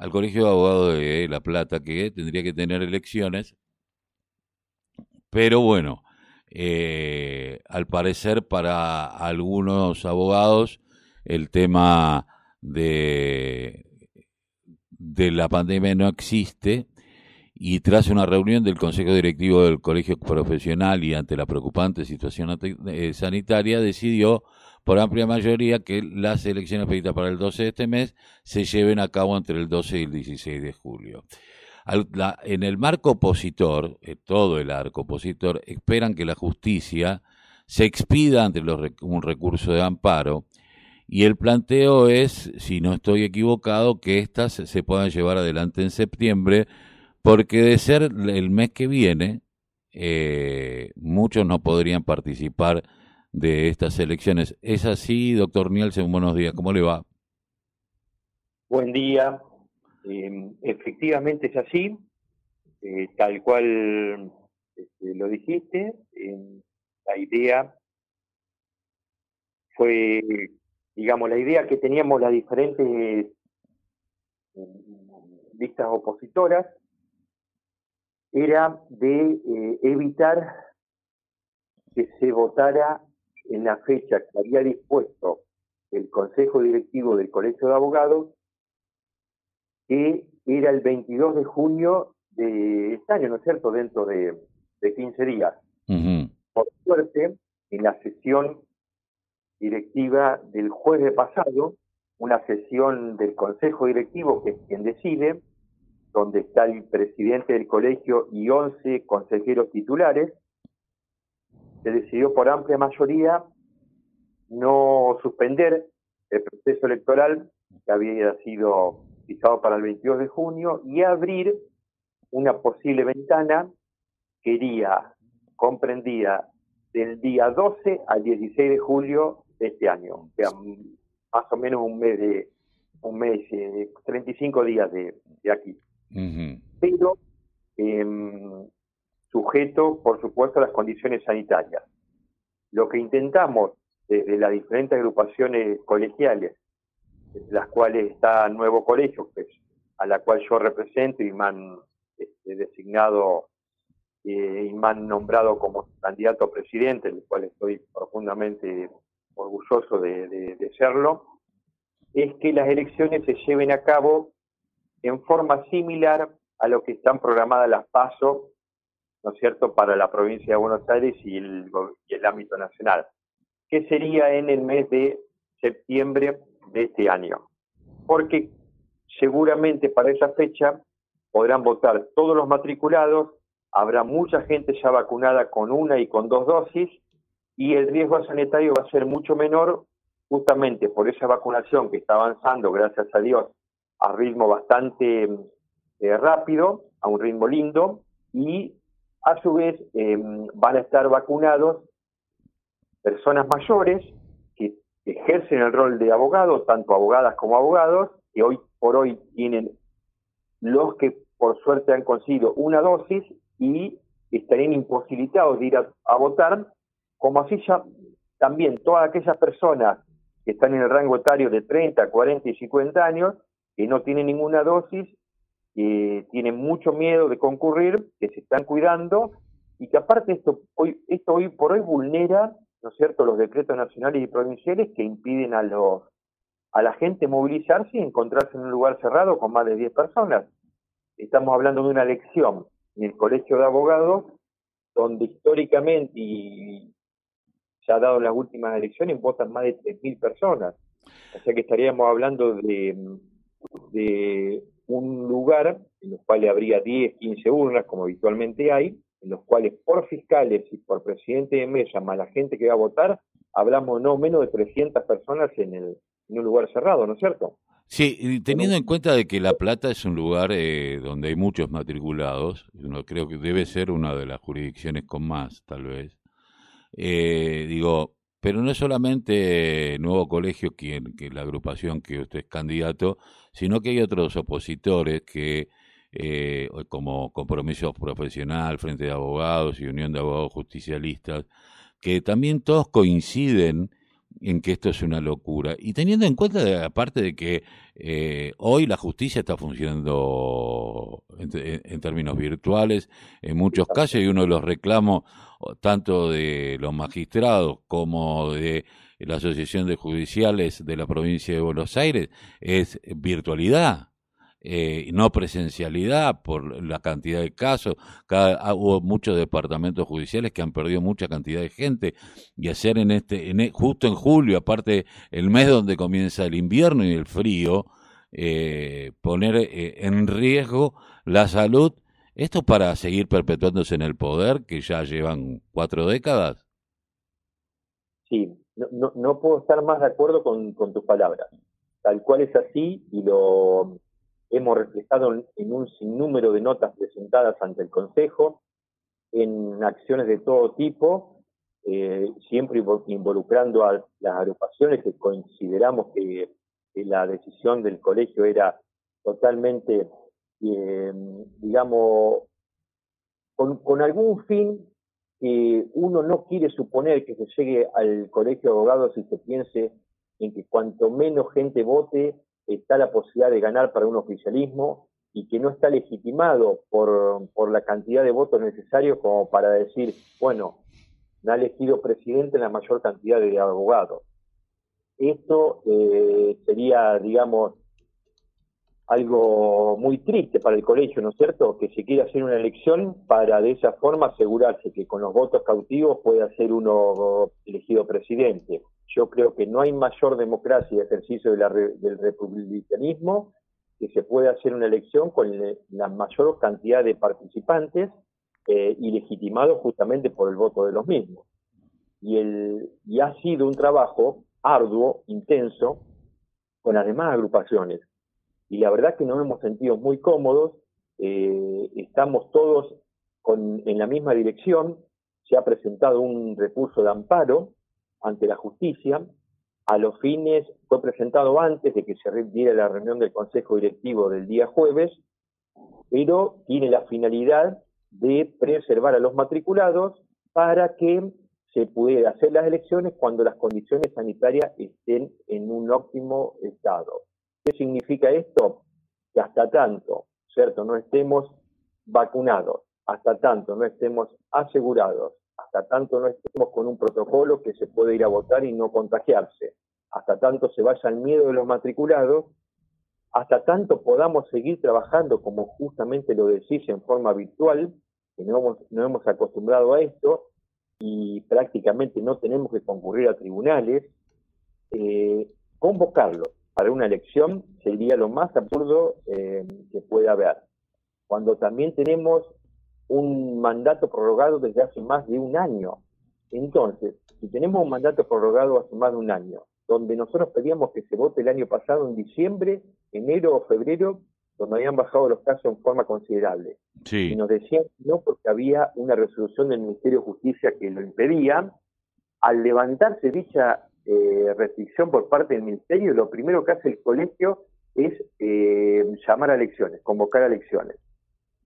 al Colegio de Abogados de La Plata, que tendría que tener elecciones, pero bueno, eh, al parecer para algunos abogados el tema de, de la pandemia no existe. Y tras una reunión del Consejo Directivo del Colegio Profesional y ante la preocupante situación sanitaria, decidió por amplia mayoría que las elecciones previstas para el 12 de este mes se lleven a cabo entre el 12 y el 16 de julio. en el marco opositor, eh, todo el arco opositor, esperan que la justicia se expida ante los, un recurso de amparo y el planteo es, si no estoy equivocado, que éstas se puedan llevar adelante en septiembre porque de ser el mes que viene, eh, muchos no podrían participar de estas elecciones. ¿Es así, doctor Nielsen? Buenos días, ¿cómo le va? Buen día. Em, efectivamente es así, eh, tal cual este, lo dijiste. Em, la idea fue, digamos, la idea que teníamos las diferentes em, opositoras era de eh, evitar que se votara en la fecha que había dispuesto el Consejo Directivo del Colegio de Abogados, que era el 22 de junio de este año, ¿no es cierto?, dentro de, de 15 días. Por suerte, en la sesión directiva del jueves pasado, una sesión del Consejo Directivo, que es quien decide, donde está el presidente del colegio y 11 consejeros titulares, se decidió por amplia mayoría no suspender el proceso electoral que había sido fijado para el 22 de junio y abrir una posible ventana que iría comprendida del día 12 al 16 de julio de este año, o sea, más o menos un mes de un mes, 35 eh, días de aquí. Pero em, sujeto, por supuesto, a las condiciones sanitarias. Lo que intentamos desde las diferentes agrupaciones colegiales, las cuales está Nuevo Colegio, a la cual yo represento y me han este, designado eh, y me han nombrado como candidato a presidente, del cual estoy profundamente orgulloso de serlo, es que las elecciones se lleven a cabo en forma similar a lo que están programadas las PASO, ¿no es cierto?, para la provincia de Buenos Aires y el, ámbito nacional, que sería en el mes de septiembre de este año. Porque seguramente para esa fecha podrán votar todos los matriculados, habrá mucha gente ya vacunada con una y con dos dosis, y el riesgo sanitario va a ser mucho menor justamente por esa vacunación que está avanzando, gracias a Dios, a ritmo bastante eh, rápido, a un ritmo lindo, y a su vez em, van a estar vacunados personas mayores que ejercen el rol de abogados, tanto abogadas como abogados, que hoy por hoy tienen los que por suerte han conseguido una dosis y estarían imposibilitados de ir a, votar, como así ya también todas aquellas personas que están en el rango etario de 30, 40 y 50 años, que no tienen ninguna dosis, que tienen mucho miedo de concurrir, que se están cuidando y que aparte esto hoy, esto hoy por hoy vulnera, ¿no es cierto?, los decretos nacionales y provinciales que impiden a los a la gente movilizarse y encontrarse en un lugar cerrado con más de 10 personas. Estamos hablando de una elección en el Colegio de Abogados, donde históricamente y ya dado en las últimas elecciones votan más de 3.000 personas. O sea que estaríamos hablando de de un lugar en los cuales habría 10, 15 urnas, como habitualmente hay, en los cuales por fiscales y por presidente de mesa, más la gente que va a votar, hablamos no menos de 300 personas en, el, en un lugar cerrado, ¿no es cierto? Sí, teniendo en cuenta de que La Plata es un lugar eh, donde hay muchos matriculados, uno creo que debe ser una de las jurisdicciones con más, tal vez. Eh, digo, pero no es solamente Nuevo Colegio quien, que la agrupación que usted es candidato, sino que hay otros opositores que, eh, como Compromiso Profesional, Frente de Abogados y Unión de Abogados Justicialistas, que también todos coinciden en que esto es una locura. Y teniendo en cuenta, aparte de que eh, hoy la justicia está funcionando en, términos virtuales en muchos casos y uno de los reclamos tanto de los magistrados como de la Asociación de Judiciales de la provincia de Buenos Aires es virtualidad eh, no presencialidad por la cantidad de casos. Cada, ah, hubo muchos departamentos judiciales que han perdido mucha cantidad de gente y hacer en este, en, e, justo en julio, aparte el mes donde comienza el invierno y el frío, eh, poner eh, en riesgo la salud. Esto para seguir perpetuándose en el poder, que ya llevan cuatro décadas. Sí, no, no, puedo estar más de acuerdo con, con tus palabras. Tal cual es así y lo, hemos reflejado en un sinnúmero de notas presentadas ante el Consejo, en acciones de todo tipo, eh, siempre involucrando a las agrupaciones que consideramos que, la decisión del colegio era totalmente, eh, digamos, con, con, algún fin que uno no quiere suponer que se llegue al colegio de abogados y se piense en que cuanto menos gente vote, está la posibilidad de ganar para un oficialismo y que no está legitimado por, por la cantidad de votos necesarios como para decir, bueno, me ha elegido presidente la mayor cantidad de abogados. Esto eh, sería, digamos, algo muy triste para el colegio, ¿no es cierto? Que se quiera hacer una elección para de esa forma asegurarse que con los votos cautivos pueda ser uno elegido presidente. Yo creo que no hay mayor democracia y ejercicio del republicanismo que se pueda hacer una elección con la mayor cantidad de participantes eh, y legitimado justamente por el voto de los mismos. Y, el, y ha sido un trabajo arduo, intenso, con las demás agrupaciones. Y la verdad que nos hemos sentido muy cómodos, eh, estamos todos en la misma dirección, se ha presentado un recurso de amparo ante la justicia. A los fines, fue presentado antes de que se diera la reunión del Consejo Directivo del día jueves, pero tiene la finalidad de preservar a los matriculados para que se pueda hacer las elecciones cuando las condiciones sanitarias estén en un óptimo estado. ¿Qué significa esto? Que hasta tanto, ¿cierto? No estemos vacunados, hasta tanto no estemos asegurados hasta tanto no estemos con un protocolo que se puede ir a votar y no contagiarse, hasta tanto se vaya el miedo de los matriculados, hasta tanto podamos seguir trabajando como justamente lo decís en forma virtual, que no hemos, no hemos acostumbrado a esto y prácticamente no tenemos que concurrir a tribunales, eh, convocarlo para una elección sería lo más absurdo eh, que pueda haber. Cuando también tenemos un mandato prorrogado desde hace más de un año. Entonces, si tenemos un mandato prorrogado hace más de un año, donde nosotros pedíamos que se vote el año pasado en diciembre, enero o febrero, donde habían bajado los casos en forma considerable. Y nos decían no porque había una resolución del Ministerio de Justicia que lo impedía. Al levantarse dicha eh, restricción por parte del Ministerio, lo primero que hace el colegio es eh, llamar a elecciones, convocar a elecciones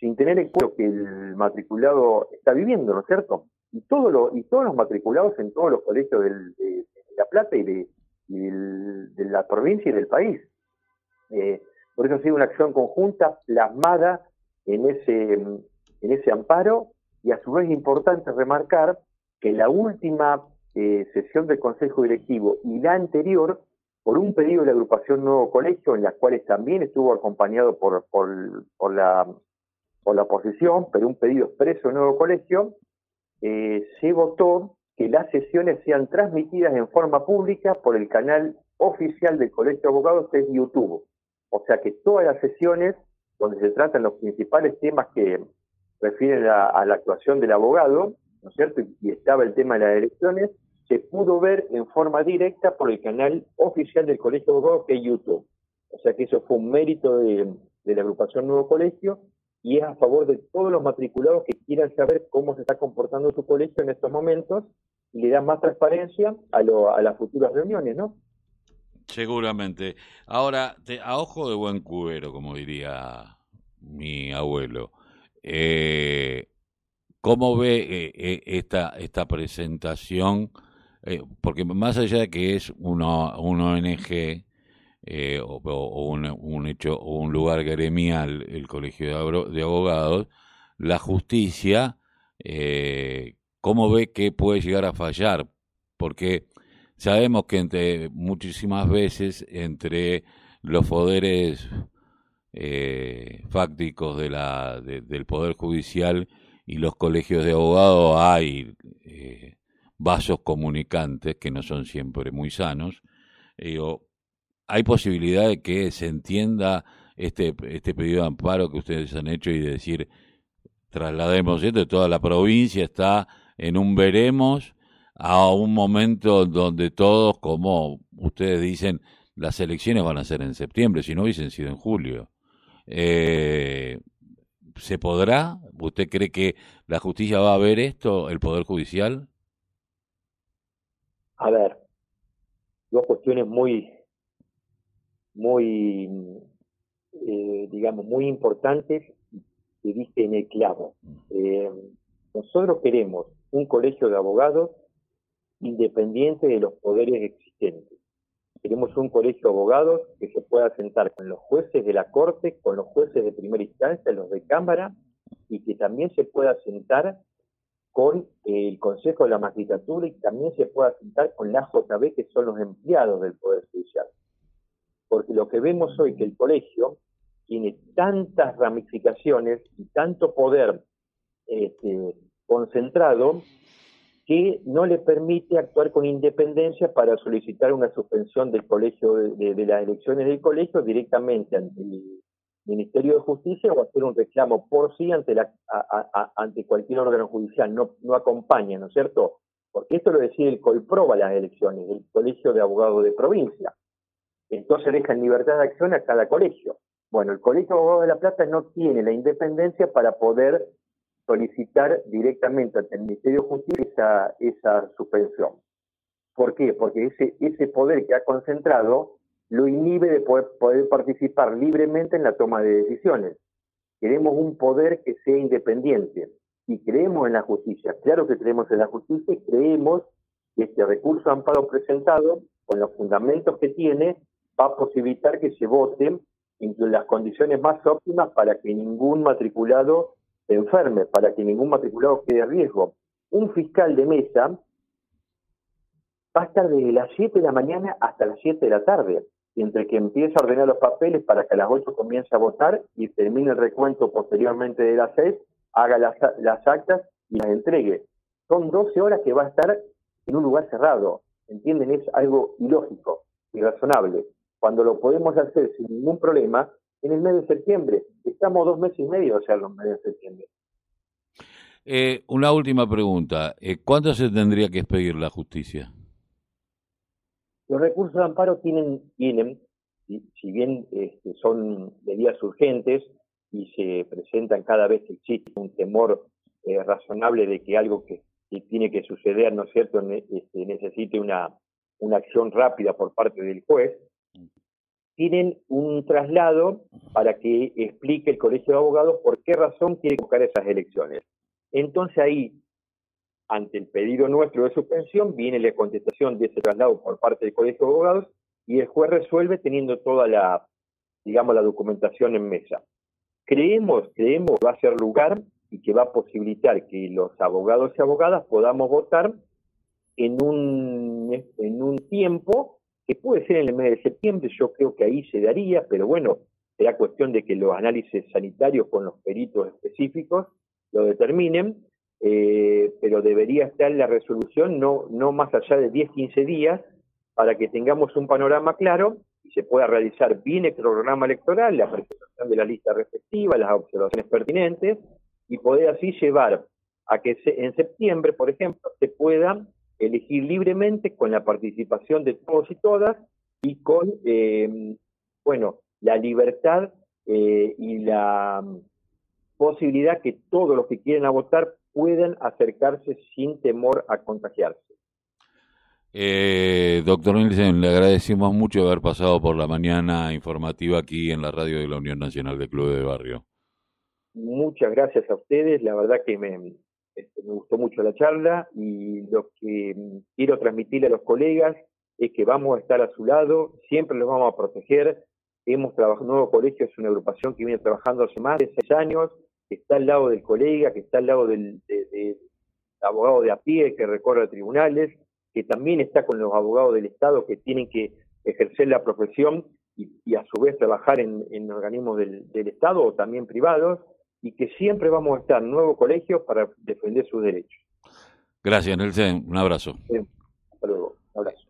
sin tener en cuenta que el matriculado está viviendo, ¿no es cierto? Y, todo lo, y todos los matriculados en todos los colegios de, La Plata y, de, la provincia y del país. Eh, por eso ha sido una acción conjunta plasmada en ese, en ese amparo y a su vez importante remarcar que la última eh, sesión del Consejo Directivo y la anterior, por un pedido de la agrupación Nuevo Colegio, en las cuales también estuvo acompañado por, por, por la o la oposición, pero un pedido expreso de nuevo colegio, eh, se votó que las sesiones sean transmitidas en forma pública por el canal oficial del Colegio de Abogados, que es YouTube. O sea que todas las sesiones donde se tratan los principales temas que refieren a, la actuación del abogado, ¿no es cierto? Y, estaba el tema de las elecciones, se pudo ver en forma directa por el canal oficial del Colegio de Abogados, que es YouTube. O sea que eso fue un mérito de, la agrupación Nuevo Colegio y es a favor de todos los matriculados que quieran saber cómo se está comportando su colegio en estos momentos y le da más transparencia a, lo, a las futuras reuniones, ¿no? Seguramente. Ahora, a ojo de buen cubero, como diría mi abuelo, eh, ¿cómo ve eh, eh, esta, esta presentación eh, porque más allá de que es una, un ONG eh, o, un, hecho o un lugar gremial, el Colegio de, Abogados, la justicia, eh, ¿cómo ve que puede llegar a fallar? Porque sabemos que entre muchísimas veces entre los poderes fácticos de la, del Poder Judicial y los colegios de abogados hay eh, vasos comunicantes que no son siempre muy sanos. hay posibilidad de que se entienda este, este pedido de amparo que ustedes han hecho y de decir, traslademos esto, toda la provincia está en un veremos a un momento donde todos, como ustedes dicen, las elecciones van a ser en septiembre, si no hubiesen sido en julio. Eh, ¿Se podrá? ¿Usted cree que la justicia va a ver esto, el Poder Judicial? A ver, dos cuestiones muy, muy, eh, digamos, muy importantes que dice en el clavo. Eh, nosotros queremos un colegio de abogados independiente de los poderes existentes. Queremos un colegio de abogados que se pueda sentar con los jueces de la Corte, con los jueces de primera instancia, los de Cámara, y que también se pueda sentar con el Consejo de la Magistratura y también se pueda sentar con la JB, que son los empleados del Poder Judicial. Porque lo que vemos hoy que el colegio tiene tantas ramificaciones y tanto poder este, concentrado que no le permite actuar con independencia para solicitar una suspensión del colegio de, las elecciones del colegio directamente ante el Ministerio de Justicia o hacer un reclamo por sí ante la ante cualquier órgano judicial, no, no acompaña, ¿no es cierto? Porque esto lo decide el Colproba las elecciones, el Colegio de Abogados de Provincia. Entonces deja en libertad de acción a cada colegio. Bueno, el Colegio de Abogados de La Plata no tiene la independencia para poder solicitar directamente ante el Ministerio de Justicia esa, suspensión. ¿Por qué? Porque ese, ese poder que ha concentrado lo inhibe de poder, poder participar libremente en la toma de decisiones. Queremos un poder que sea independiente y creemos en la justicia. Claro que creemos en la justicia y creemos que este recurso amparo presentado, con los fundamentos que tiene, va a posibilitar que se vote en las condiciones más óptimas para que ningún matriculado enferme, para que ningún matriculado quede a riesgo. Un fiscal de mesa va a estar desde las 7 de la mañana hasta las 7 de la tarde, entre que empieza a ordenar los papeles para que a las 8 comience a votar y termine el recuento posteriormente de las 6, haga las, las actas y las entregue. Son 12 horas que va a estar en un lugar cerrado. ¿Entienden? Es algo ilógico, irrazonable. Cuando lo podemos hacer sin ningún problema, en el mes de septiembre. Estamos dos meses y medio hacerlo en el mes de septiembre. Eh, una última pregunta. Eh, ¿Cuándo se tendría que expedir la justicia? Los recursos de amparo tienen, tienen si, bien este, son medidas urgentes y se presentan cada vez que existe un temor eh, razonable de que algo que, tiene que suceder, ¿no es cierto?, este, necesite una, una acción rápida por parte del juez, tienen un traslado para que explique el Colegio de Abogados por qué razón quiere convocar esas elecciones. Entonces ahí, ante el pedido nuestro de suspensión, viene la contestación de ese traslado por parte del Colegio de Abogados y el juez resuelve teniendo toda la, digamos, la documentación en mesa. Creemos, creemos que va a ser lugar y que va a posibilitar que los abogados y abogadas podamos votar en un, en un tiempo que puede ser en el mes de septiembre, yo creo que ahí se daría, pero bueno, será cuestión de que los análisis sanitarios con los peritos específicos lo determinen, eh, pero debería estar la resolución no, no más allá de 10, 15 días para que tengamos un panorama claro y se pueda realizar bien el programa electoral, la presentación de la lista respectiva, las observaciones pertinentes y poder así llevar a que en septiembre, por ejemplo, se pueda elegir libremente con la participación de todos y todas y con, eh, bueno, la libertad eh, y la posibilidad que todos los que quieren votar puedan acercarse sin temor a contagiarse. Eh, doctor Nielsen, le agradecemos mucho haber pasado por la mañana informativa aquí en la radio de la Unión Nacional de Clubes de Barrio. Muchas gracias a ustedes, la verdad que me, este, me gustó mucho la charla y lo que mm, quiero transmitirle a los colegas es que vamos a estar a su lado, siempre los vamos a proteger. Hemos trabajado, Nuevo Colegio es una agrupación que viene trabajando hace más de seis años, que está al lado del colega, que está al lado del, abogado de a pie que recorre tribunales, que también está con los abogados del Estado que tienen que ejercer la profesión y, a su vez trabajar en, organismos del, Estado o también privados, y que siempre vamos a estar en nuevos colegios para defender sus derechos. Gracias, Nelson. Un abrazo. Hasta luego. Un abrazo.